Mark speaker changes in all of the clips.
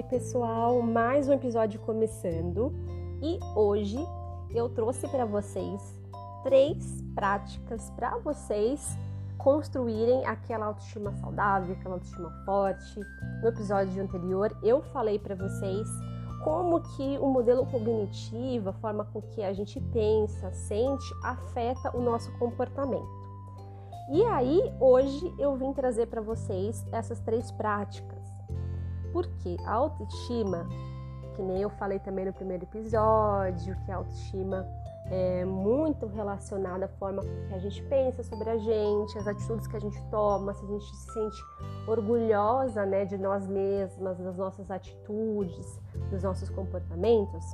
Speaker 1: Oi, pessoal, mais um episódio começando e hoje eu trouxe para vocês três práticas para vocês construírem aquela autoestima saudável, aquela autoestima forte. No episódio anterior eu falei para vocês como que o modelo cognitivo, a forma com que a gente pensa, sente, afeta o nosso comportamento. E aí, hoje eu vim trazer para vocês essas três práticas. Porque a autoestima, que nem eu falei também no primeiro episódio, que a autoestima é muito relacionada à forma que a gente pensa sobre a gente, as atitudes que a gente toma, se a gente se sente orgulhosa né, de nós mesmas, das nossas atitudes, dos nossos comportamentos.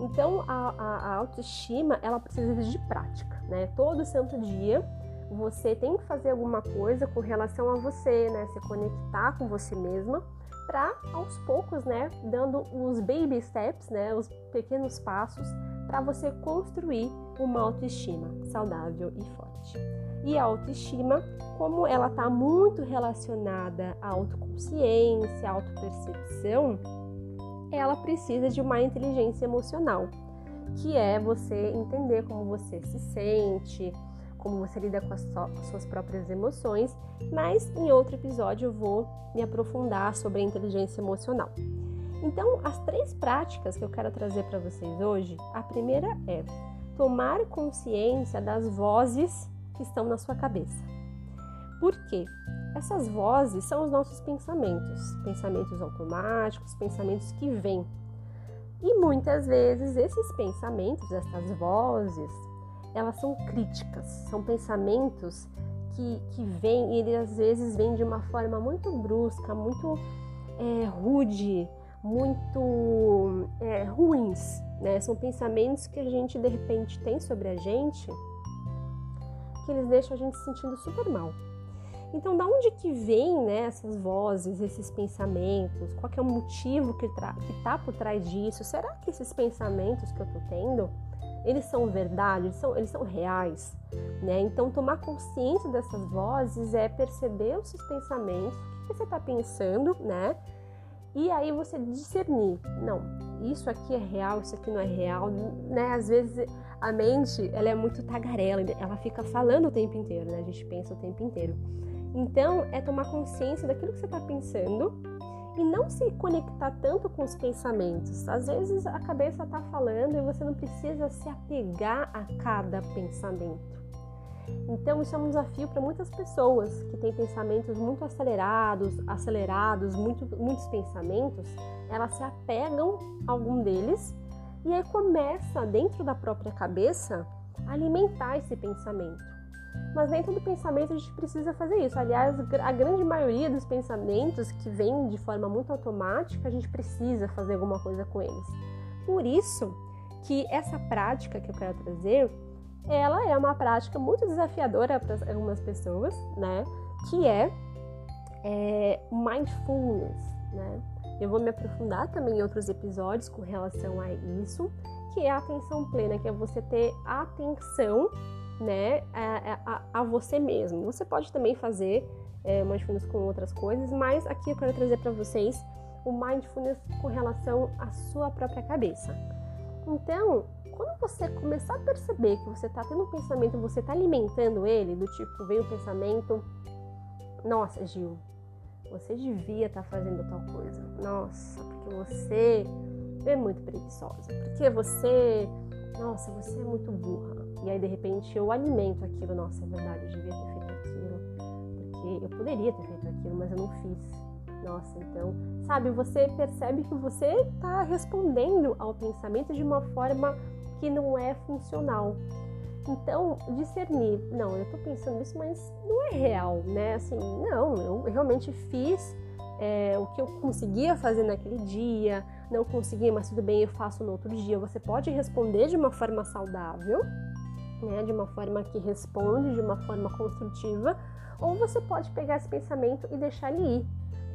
Speaker 1: Então, a, a, a autoestima, ela precisa de prática, né? Todo santo dia você tem que fazer alguma coisa com relação a você, né? Se conectar com você mesma para aos poucos, né, dando os baby steps, né, os pequenos passos para você construir uma autoestima saudável e forte. E a autoestima, como ela está muito relacionada à autoconsciência, à autopercepção, ela precisa de uma inteligência emocional, que é você entender como você se sente, como você lida com as, suas próprias emoções, mas em outro episódio eu vou me aprofundar sobre a inteligência emocional. Então, as três práticas que eu quero trazer para vocês hoje, a primeira é tomar consciência das vozes que estão na sua cabeça. Por quê? Essas vozes são os nossos pensamentos, pensamentos automáticos, pensamentos que vêm. E muitas vezes esses pensamentos, essas vozes, elas são críticas, são pensamentos que, que vêm e eles às vezes vêm de uma forma muito brusca, muito é, rude, muito é, ruins, né? São pensamentos que a gente de repente tem sobre a gente que eles deixam a gente se sentindo super mal. Então, da onde que vem né, essas vozes, esses pensamentos? Qual é o motivo que está por trás disso? Será que esses pensamentos que eu estou tendo eles são verdade, eles são, eles são reais, né? Então, tomar consciência dessas vozes é perceber os seus pensamentos, o que você está pensando, né? E aí você discernir, não, isso aqui é real, isso aqui não é real, né? Às vezes a mente, ela é muito tagarela, ela fica falando o tempo inteiro, né? A gente pensa o tempo inteiro. Então, é tomar consciência daquilo que você está pensando e não se conectar tanto com os pensamentos. Às vezes a cabeça está falando e você não precisa se apegar a cada pensamento. Então isso é um desafio para muitas pessoas que têm pensamentos muito acelerados, acelerados, muito, muitos pensamentos, elas se apegam a algum deles e aí começa dentro da própria cabeça a alimentar esse pensamento. Mas nem todo pensamento a gente precisa fazer isso. Aliás, a grande maioria dos pensamentos que vêm de forma muito automática, a gente precisa fazer alguma coisa com eles. Por isso que essa prática que eu quero trazer, ela é uma prática muito desafiadora para algumas pessoas, né? Que é, é mindfulness, né? Eu vou me aprofundar também em outros episódios com relação a isso, que é a atenção plena, que é você ter atenção né, a, a, a você mesmo. Você pode também fazer é, mindfulness com outras coisas, mas aqui eu quero trazer para vocês o mindfulness com relação à sua própria cabeça. Então, quando você começar a perceber que você está tendo um pensamento, você está alimentando ele, do tipo, veio o pensamento, nossa, Gil, você devia estar tá fazendo tal coisa. Nossa, porque você é muito preguiçosa. Porque você, nossa, você é muito burra. E aí de repente eu alimento aquilo, nossa, é verdade, eu devia ter feito aquilo, porque eu poderia ter feito aquilo, mas eu não fiz. Nossa, então, sabe, você percebe que você está respondendo ao pensamento de uma forma que não é funcional. Então, discernir, não, eu estou pensando isso, mas não é real, né? Assim, não, eu realmente fiz é, o que eu conseguia fazer naquele dia, não consegui, mas tudo bem, eu faço no outro dia. Você pode responder de uma forma saudável, né, de uma forma que responde, de uma forma construtiva, ou você pode pegar esse pensamento e deixar ele ir,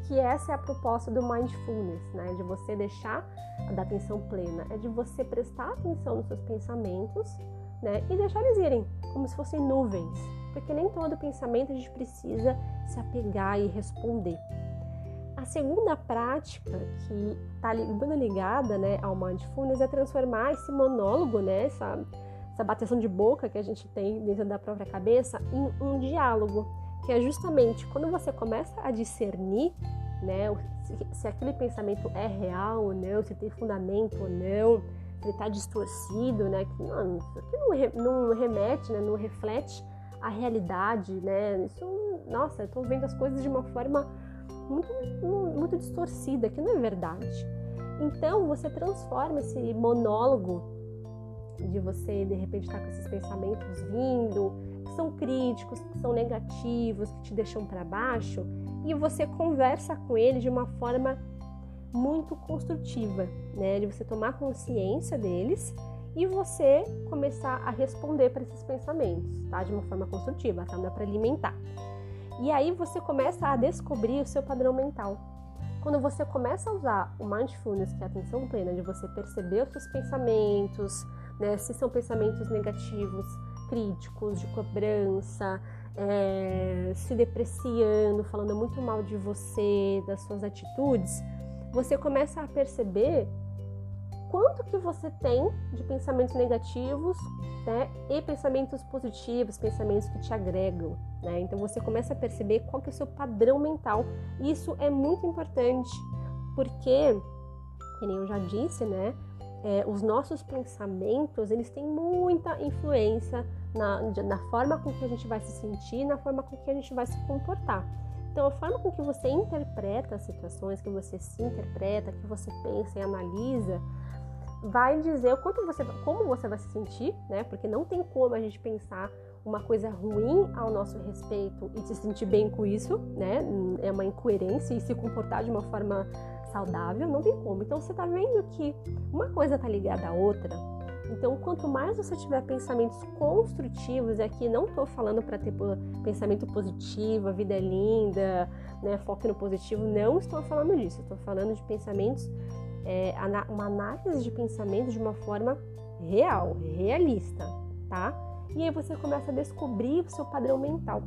Speaker 1: que essa é a proposta do mindfulness, né, de você deixar da atenção plena, é de você prestar atenção nos seus pensamentos, né, e deixar eles irem, como se fossem nuvens, porque nem todo pensamento a gente precisa se apegar e responder. A segunda prática que está ligada né, ao mindfulness é transformar esse monólogo, né, essa, essa bateção de boca que a gente tem dentro da própria cabeça, em um diálogo, que é justamente quando você começa a discernir né, se, se aquele pensamento é real ou não, se tem fundamento ou não, se ele está distorcido, né, que não, isso aqui não, não remete, né, não reflete a realidade, né, isso, nossa, eu estou vendo as coisas de uma forma muito, muito distorcida, que não é verdade. Então você transforma esse monólogo de você de repente estar tá com esses pensamentos vindo, que são críticos, que são negativos, que te deixam para baixo, e você conversa com ele de uma forma muito construtiva, né? De você tomar consciência deles e você começar a responder para esses pensamentos, tá? De uma forma construtiva, tá? Não é para alimentar. E aí você começa a descobrir o seu padrão mental. Quando você começa a usar o mindfulness, que é a atenção plena, de você perceber os seus pensamentos, né, se são pensamentos negativos, críticos, de cobrança, é, se depreciando, falando muito mal de você, das suas atitudes, você começa a perceber quanto que você tem de pensamentos negativos né, e pensamentos positivos, pensamentos que te agregam. Né? Então você começa a perceber qual que é o seu padrão mental. Isso é muito importante porque, como eu já disse, né, é, os nossos pensamentos eles têm muita influência na, na forma com que a gente vai se sentir, na forma com que a gente vai se comportar. Então, a forma com que você interpreta as situações, que você se interpreta, que você pensa e analisa, vai dizer o quanto você, como você vai se sentir, né? Porque não tem como a gente pensar uma coisa ruim ao nosso respeito e se sentir bem com isso, né? É uma incoerência e se comportar de uma forma saudável, não tem como. Então você tá vendo que uma coisa tá ligada à outra. Então, quanto mais você tiver pensamentos construtivos, e aqui não estou falando para ter pensamento positivo, a vida é linda, né, foco no positivo, não estou falando disso. Estou falando de pensamentos é, uma análise de pensamento de uma forma real, realista, tá? E aí você começa a descobrir o seu padrão mental.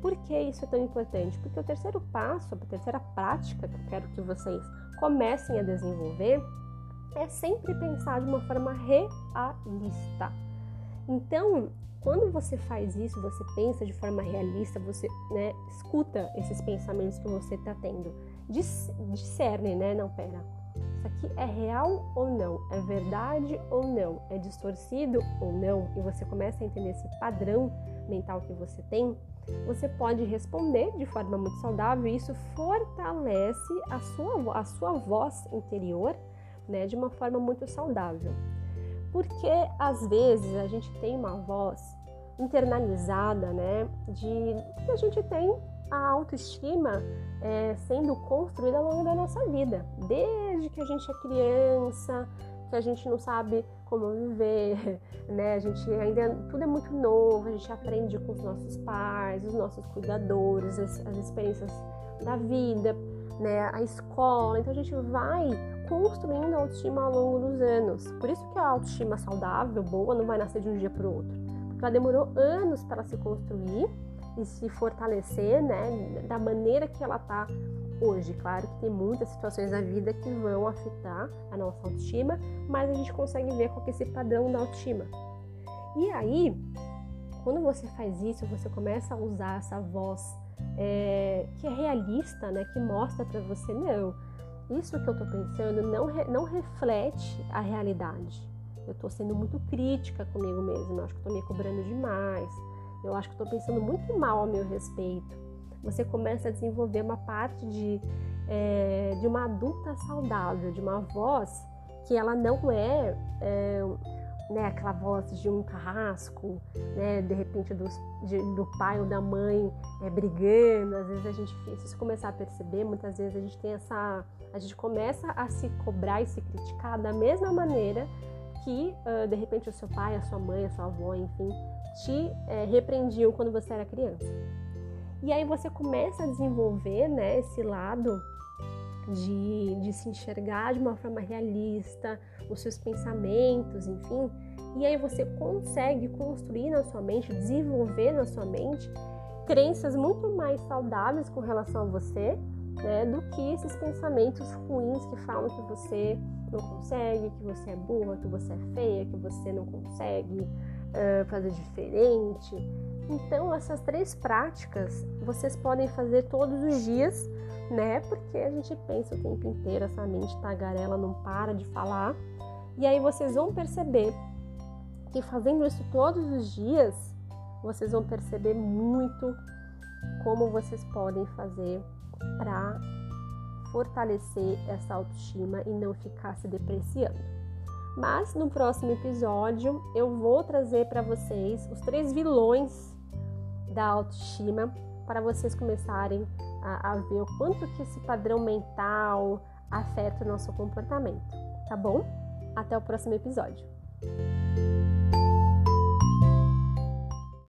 Speaker 1: Por que isso é tão importante? Porque o terceiro passo, a terceira prática que eu quero que vocês comecem a desenvolver é sempre pensar de uma forma realista. Então, quando você faz isso, você pensa de forma realista, você né, escuta esses pensamentos que você está tendo, discerne, né? Não, pera, isso aqui é real ou não? É verdade ou não? É distorcido ou não? E você começa a entender esse padrão mental que você tem, você pode responder de forma muito saudável e isso fortalece a sua, a sua voz interior né, de uma forma muito saudável. Porque às vezes a gente tem uma voz internalizada, né, de que a gente tem a autoestima é, sendo construída ao longo da nossa vida, desde que a gente é criança, que a gente não sabe como viver, né? A gente ainda tudo é muito novo, a gente aprende com os nossos pais, os nossos cuidadores, as, as experiências da vida, né? A escola, então a gente vai construindo a autoestima ao longo dos anos. Por isso que a autoestima saudável, boa, não vai nascer de um dia para o outro, porque ela demorou anos para se construir e se fortalecer, né, da maneira que ela tá hoje. Claro que tem muitas situações da vida que vão afetar a nossa autoestima, mas a gente consegue ver qual é esse padrão da autoestima. E aí, quando você faz isso, você começa a usar essa voz é, que é realista, né, que mostra para você não, isso que eu tô pensando não, re, não reflete a realidade. Eu tô sendo muito crítica comigo mesma, acho que tô me cobrando demais eu acho que estou pensando muito mal a meu respeito. Você começa a desenvolver uma parte de, é, de uma adulta saudável, de uma voz que ela não é, é né, aquela voz de um carrasco, né, de repente dos, de, do pai ou da mãe é, brigando. Às vezes a gente, se você começar a perceber, muitas vezes a gente tem essa, a gente começa a se cobrar e se criticar da mesma maneira que uh, de repente o seu pai, a sua mãe, a sua avó, enfim, te é, repreendiam quando você era criança. E aí você começa a desenvolver né, esse lado de, de se enxergar de uma forma realista, os seus pensamentos, enfim. E aí você consegue construir na sua mente, desenvolver na sua mente crenças muito mais saudáveis com relação a você, né, do que esses pensamentos ruins que falam que você não consegue, que você é burra, que você é feia, que você não consegue uh, fazer diferente. Então, essas três práticas vocês podem fazer todos os dias, né? Porque a gente pensa o tempo inteiro, essa mente tagarela não para de falar. E aí vocês vão perceber que fazendo isso todos os dias, vocês vão perceber muito como vocês podem fazer para fortalecer essa autoestima e não ficar se depreciando. Mas no próximo episódio eu vou trazer para vocês os três vilões da autoestima para vocês começarem a, a, ver o quanto que esse padrão mental afeta o nosso comportamento, tá bom? Até o próximo episódio.